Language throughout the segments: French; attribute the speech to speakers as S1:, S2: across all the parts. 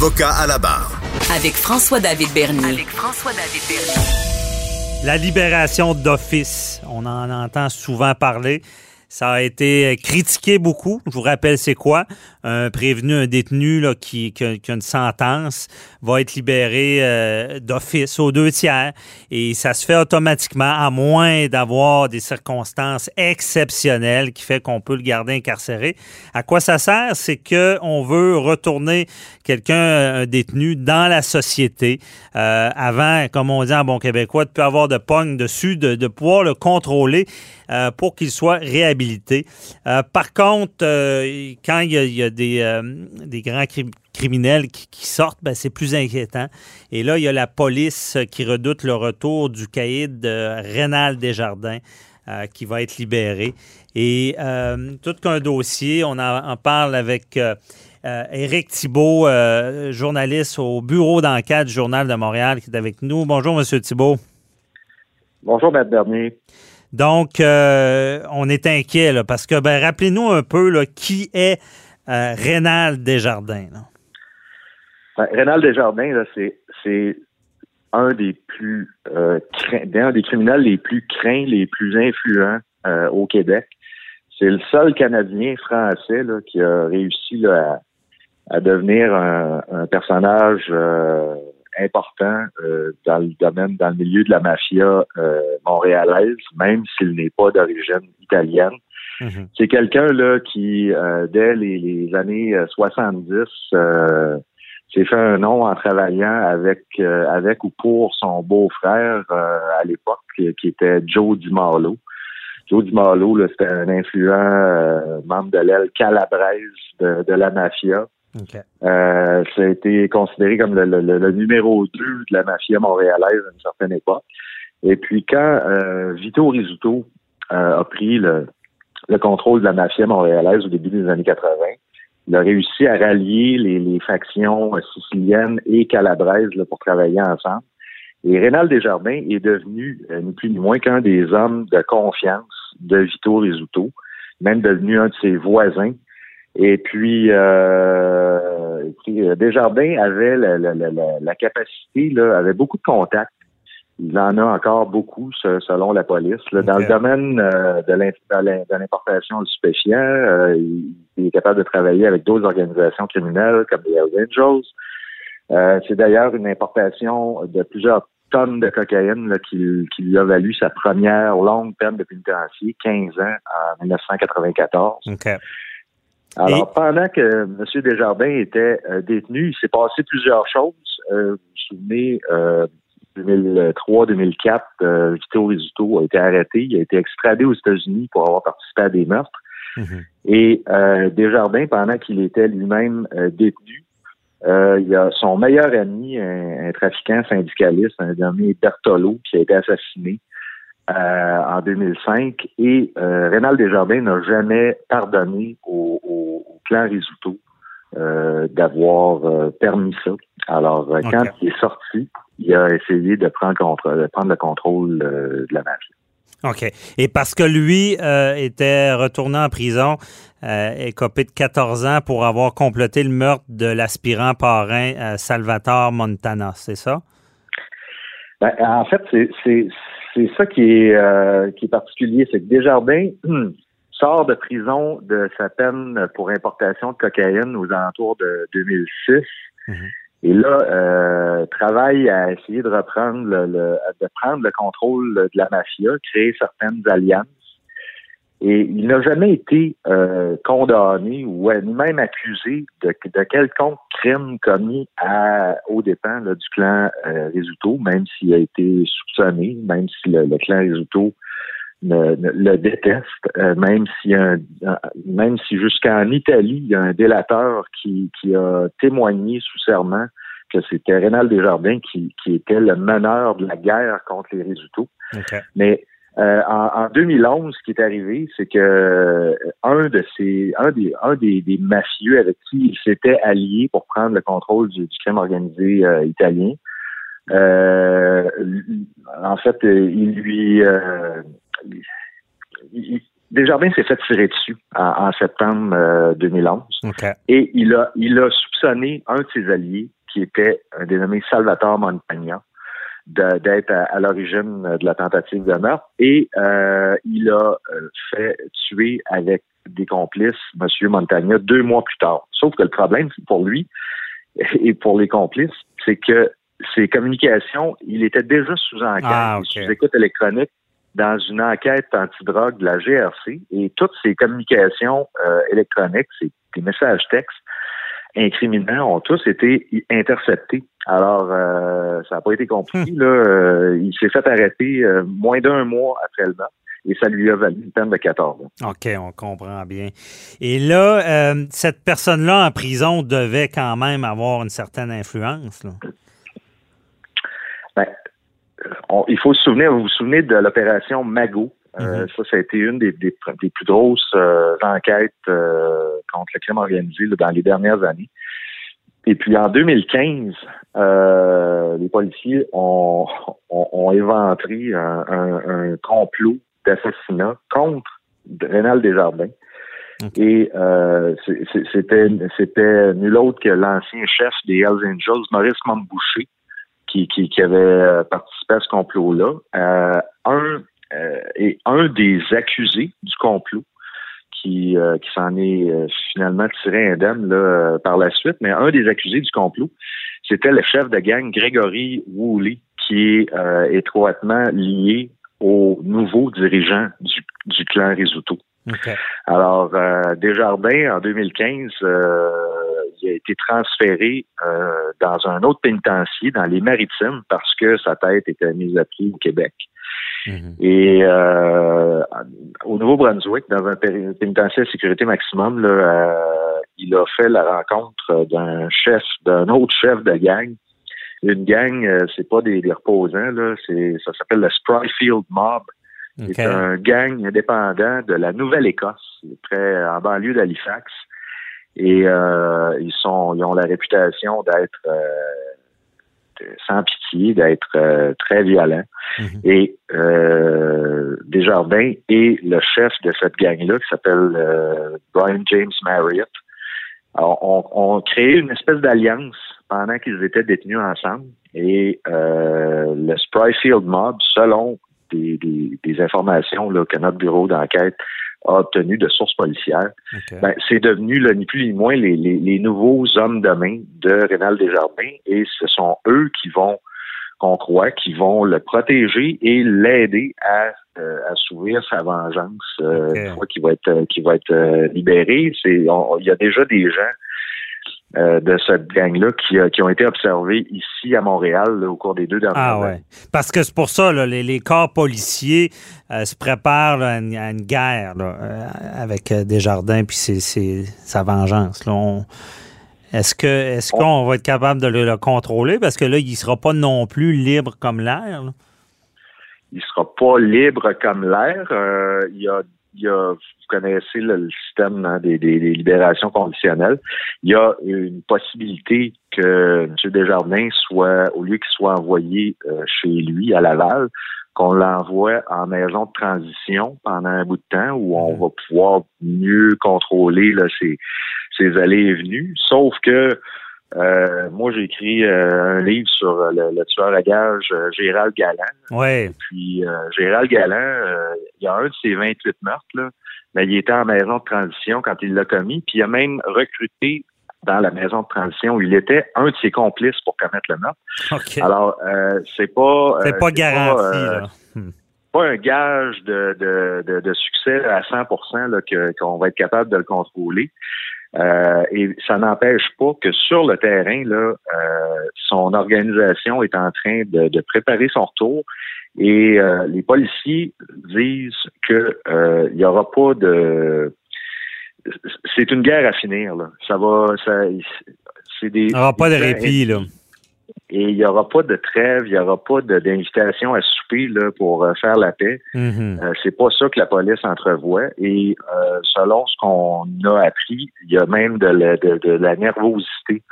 S1: Avocat à la barre.
S2: Avec François-David Bernier.
S3: La libération d'office, on en entend souvent parler. Ça a été critiqué beaucoup. Je vous rappelle, c'est quoi? Un prévenu, un détenu là, qui, a, une sentence va être libéré euh, d'office aux deux tiers. Et ça se fait automatiquement, à moins d'avoir des circonstances exceptionnelles qui fait qu'on peut le garder incarcéré. À quoi ça sert? C'est qu'on veut retourner quelqu'un, un détenu, dans la société. Euh, avant, comme on dit en bon québécois, de plus avoir de pogne dessus, de, de pouvoir le contrôler euh, pour qu'il soit réhabilité. Euh, par contre, quand il y a, a des, grands criminels qui, sortent, ben, c'est plus inquiétant. Et là, il y a la police qui redoute le retour du caïd Rénal Desjardins. Euh, qui va être libéré. Et euh, tout qu'un dossier, on en, parle avec euh, Éric Thibault, journaliste au bureau d'enquête du Journal de Montréal, qui est avec nous. Bonjour, M. Thibault.
S4: Bonjour, M. Bernier.
S3: Donc, on est inquiet, là, parce que, ben, rappelez-nous un peu là, qui est Rénal Desjardins. Là.
S4: Ben, Rénal Desjardins, c'est un des plus euh, des criminels les plus craints, les plus influents euh, au Québec. C'est le seul Canadien français qui a réussi à, à, devenir un, personnage euh, important euh, dans le domaine, dans le milieu de la mafia euh, montréalaise, même s'il n'est pas d'origine italienne. Mm -hmm. C'est quelqu'un là qui, euh, dès les, les années 70, s'est fait un nom en travaillant avec avec ou pour son beau-frère à l'époque, qui, était Joe DiMarlo. Joe DiMarlo, c'était un influent membre de l'aile calabraise de, de, la mafia.
S3: Okay.
S4: ça a été considéré comme le, numéro 2 de la mafia montréalaise à une certaine époque. Et puis quand Vito Rizzuto a pris le, le contrôle de la mafia montréalaise au début des années 80, il a réussi à rallier les, factions siciliennes et calabraises pour travailler ensemble. Et Rénal Desjardins est devenu, euh, ni plus ni moins qu'un des hommes de confiance de Vito Rizzuto, même devenu un de ses voisins. Et puis, euh, et puis Desjardins avait la, la, la, la capacité, là, avait beaucoup de contacts il en a encore beaucoup, selon la police. Là, dans le domaine euh, de l'importation de stupéfiants, euh, il, est capable de travailler avec d'autres organisations criminelles comme les Hells Angels. Euh, C'est d'ailleurs une importation de plusieurs tonnes de cocaïne là, qui, qui, lui a valu sa première longue peine de pénitencier, 15 ans, en 1994.
S3: Okay.
S4: Alors, Et... pendant que M. Desjardins était détenu, il s'est passé plusieurs choses. vous vous souvenez 2003-2004, euh, Vito Rizzuto a été arrêté. Il a été extradé aux États-Unis pour avoir participé à des meurtres.
S3: Mhm.
S4: Mm -hmm. Et euh, Desjardins, pendant qu'il était lui-même euh, détenu, il y a son meilleur ami, un, un trafiquant syndicaliste, un nommé Bertolo, qui a été assassiné en 2005. Et Rénal Desjardins n'a jamais pardonné au, au, au clan Rizzuto d'avoir permis ça. Alors, okay. quand il est sorti, il a essayé de prendre, contre, de prendre le contrôle euh, de la mafia.
S3: OK. Et parce que lui euh, était retourné en prison, euh, écopé de 14 ans pour avoir complété le meurtre de l'aspirant parrain euh, Salvatore Montana, c'est ça?
S4: Ben, en fait, c'est ça qui est, euh, qui est particulier. C'est que Desjardins sort de prison de sa peine pour importation de cocaïne aux alentours de 2006. Mm -hmm. Et là, euh, travaille à essayer de reprendre le, le, de prendre le contrôle de la mafia, créer certaines alliances. Et il n'a jamais été euh, condamné ou même accusé de, de quelconque crime commis à, aux dépens là, du clan euh, même s'il a été soupçonné, même si le, le clan Rizzuto ne- ne- le déteste, euh, même si un, même si jusqu'en Italie, il y a un délateur qui, qui a témoigné sous serment que c'était Rénal Desjardins qui, qui était le meneur de la guerre contre les résultats.
S3: OK.
S4: Mais euh, en, en 2011, ce qui est arrivé, c'est que euh, un de ces, un des, un des, des mafieux avec qui il s'était allié pour prendre le contrôle du, du crime organisé euh, italien, euh, en fait, il lui, euh, il- Desjardins s'est fait tirer dessus en, en septembre euh, 2011
S3: OK.
S4: et il a, il a soupçonné un de ses alliés, qui était un dénommé Salvatore Montagna, d'être à, à l'origine de la tentative de meurtre. Et euh, il a euh, fait tuer avec des complices M. Montagna deux mois plus tard. Sauf que le problème, pour lui et pour les complices, c'est que ses communications, il était déjà sous enquête,
S3: Ah,
S4: sous écoute électronique dans une enquête antidrogue de la GRC et toutes ces communications euh, électroniques, ces des messages textes incriminants ont tous été interceptés. Alors, euh, ça n'a pas été compliqué. Là, Euh, il s'est fait arrêter euh, moins d'un mois après le meurtre et ça lui a valu une peine de 14 ans.
S3: OK, on comprend bien. Et là, euh, cette personne-là en prison devait quand même avoir une certaine influence. là.
S4: Ben, on- il faut se souvenir, vous vous souvenez de l'opération Mago? Euh,
S3: Mhm.
S4: Ça, ça a été une des, des- des plus grosses euh, enquêtes euh, contre le crime organisé là, dans les dernières années. Et puis en 2015, euh, les policiers ont, ont, ont éventré un, un- un complot d'assassinat contre Rénal Desjardins. Et euh, c'était c'était nul autre que l'ancien chef des Hells Angels, Maurice Mambouché, qui, qui, qui avait participé à ce complot-là. Euh, un euh, et un des accusés du complot qui, euh, qui s'en est euh, finalement tiré indemne là, par la suite, mais un des accusés du complot, c'était le chef de gang Grégory Woolley, qui est euh, étroitement lié au nouveau dirigeant du, du clan Risotto.
S3: OK.
S4: Alors, euh, Desjardins, en 2015, euh, il a été transféré euh, dans un autre pénitencier, dans les Maritimes, parce que sa tête était mise à pied au Québec.
S3: Mhm.
S4: Et euh, au Nouveau-Brunswick, dans un pénitencier à sécurité maximum, là, euh, il a fait la rencontre d'un chef, d'un autre chef de gang. Une gang, euh, c'est pas des, des reposants, là, c'est ça s'appelle le Spryfield Mob. C'est un gang indépendant de la Nouvelle-Écosse, très en banlieue d'Halifax. Et euh, ils sont, ils ont la réputation d'être euh, de- sans pitié, d'être euh, très violents.
S3: Mhm.
S4: Et euh, Desjardins et le chef de cette gang-là, qui s'appelle euh, Brian James Marriott, alors, on, on créé une espèce d'alliance pendant qu'ils étaient détenus ensemble. Et euh, le Spryfield Mob, selon des, des, des informations là, que notre bureau d'enquête a obtenues de sources policières, ben, c'est devenu là, ni plus ni moins les, les, les nouveaux hommes de main de Rénal Desjardins et ce sont eux qui vont, qu'on croit, qui vont le protéger et l'aider à euh, assouvir sa vengeance euh, une fois qu'il va être euh, qu'il va être euh, libéré. Il y a déjà des gens euh, de cette gang-là qui, euh, qui ont été observés ici à Montréal là, au cours des deux dernières
S3: Ah
S4: années.
S3: ouais. Parce que c'est pour ça, là, les, les corps policiers euh, se préparent là, à, une, à une guerre avec Desjardins puis c'est, c'est sa vengeance. On- est-ce que est-ce qu'on va être capable de le, le contrôler? Parce que là, il sera pas non plus libre comme l'air.
S4: il sera pas libre comme l'air. Il y a, il y a, vous connaissez le, le système hein, des, des- des libérations conditionnelles. Il y a une possibilité que M. Desjardins soit, au lieu qu'il soit envoyé euh, chez lui à Laval, qu'on l'envoie en maison de transition pendant un bout de temps où on va pouvoir mieux contrôler là, ses, ses allées et venues. Sauf que euh, moi, j'ai écrit euh, un livre sur euh, le, le tueur à gages euh, Gérald Galland.
S3: Ouais.
S4: Puis euh, Gérald Galland, euh, il y a un de ses 28 meurtres, là, mais il était en maison de transition quand il l'a commis, puis il a même recruté dans la maison de transition où il était un de ses complices pour commettre le meurtre.
S3: OK.
S4: Alors, euh, c'est pas...
S3: c'est pas garanti.
S4: euh,
S3: là. Hmm.
S4: pas un gage de, de, de, de succès à 100 là, que- qu'on va être capable de le contrôler. Euh, et ça n'empêche pas que sur le terrain, là, euh, son organisation est en train de, de préparer son retour Et euh, les policiers disent que il n'y aura pas de c'est une guerre à finir. Là. Ça va, ça,
S3: c'est des. Il n'y aura pas de répit là.
S4: Et il n'y aura pas de trêve, il n'y aura pas d'invitation à souper là, pour euh, faire la paix. Mm-hmm. euh, c'est pas ça que la police entrevoit. Et euh, selon ce qu'on a appris, il y a même de la, de, de la nervosité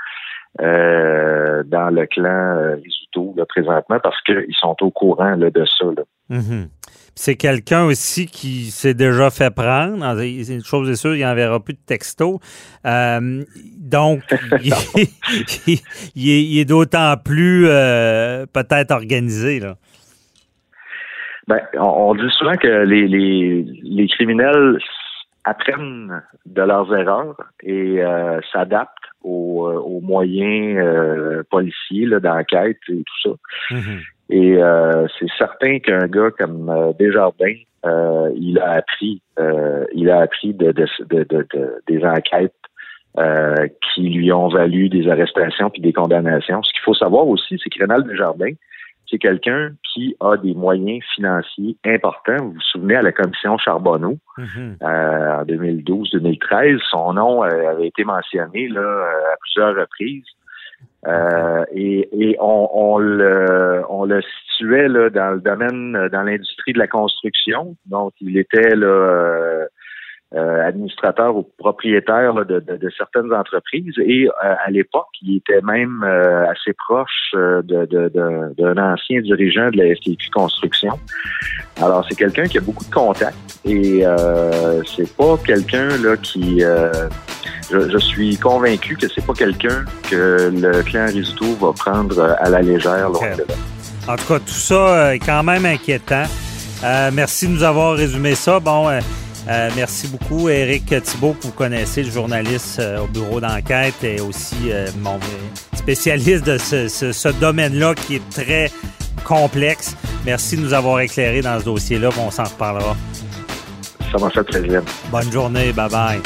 S4: euh, dans le clan Risuto là, présentement parce qu'ils sont au courant là, de ça. Là.
S3: Mm-hmm. C'est quelqu'un aussi qui s'est déjà fait prendre. Une chose est sûre, il n'enverra plus de texto. Euh, donc, il, est, d'autant plus euh, peut-être organisé. Là.
S4: Ben, on, dit souvent que les, les, criminels apprennent de leurs erreurs et euh, s'adaptent aux, moyens policiers d'enquête et tout ça. Mm-hmm. Et euh, c'est certain qu'un gars comme euh, Desjardins, euh, il a appris, il a appris de, de, de, des enquêtes qui lui ont valu des arrestations puis des condamnations. Ce qu'il faut savoir aussi, c'est que Rénal Desjardins, c'est quelqu'un qui a des moyens financiers importants. Vous vous souvenez à la commission Charbonneau mm-hmm. en 2012-2013, son nom avait été mentionné là, à plusieurs reprises. Euh, et, et on, on, le, on le situait là, dans le domaine, dans l'industrie de la construction. Donc, il était là, euh, euh, administrateur ou propriétaire de, de, certaines entreprises. Et à l'époque, il était même assez proche de, d'un ancien dirigeant de la FTQ Construction. Alors, c'est quelqu'un qui a beaucoup de contacts et c'est pas quelqu'un là qui je, suis convaincu que c'est pas quelqu'un que le clan Risotto va prendre à la légère.
S3: En tout cas, tout ça est quand même inquiétant. Euh, merci de nous avoir résumé ça. Bon, euh, euh, merci beaucoup, Éric Thibault. Vous connaissez le journaliste au bureau d'enquête et aussi mon spécialiste de ce, ce domaine-là qui est très complexe. Merci de nous avoir éclairé dans ce dossier-là. On s'en reparlera.
S4: Ça m'a fait plaisir.
S3: Bonne journée. Bye bye.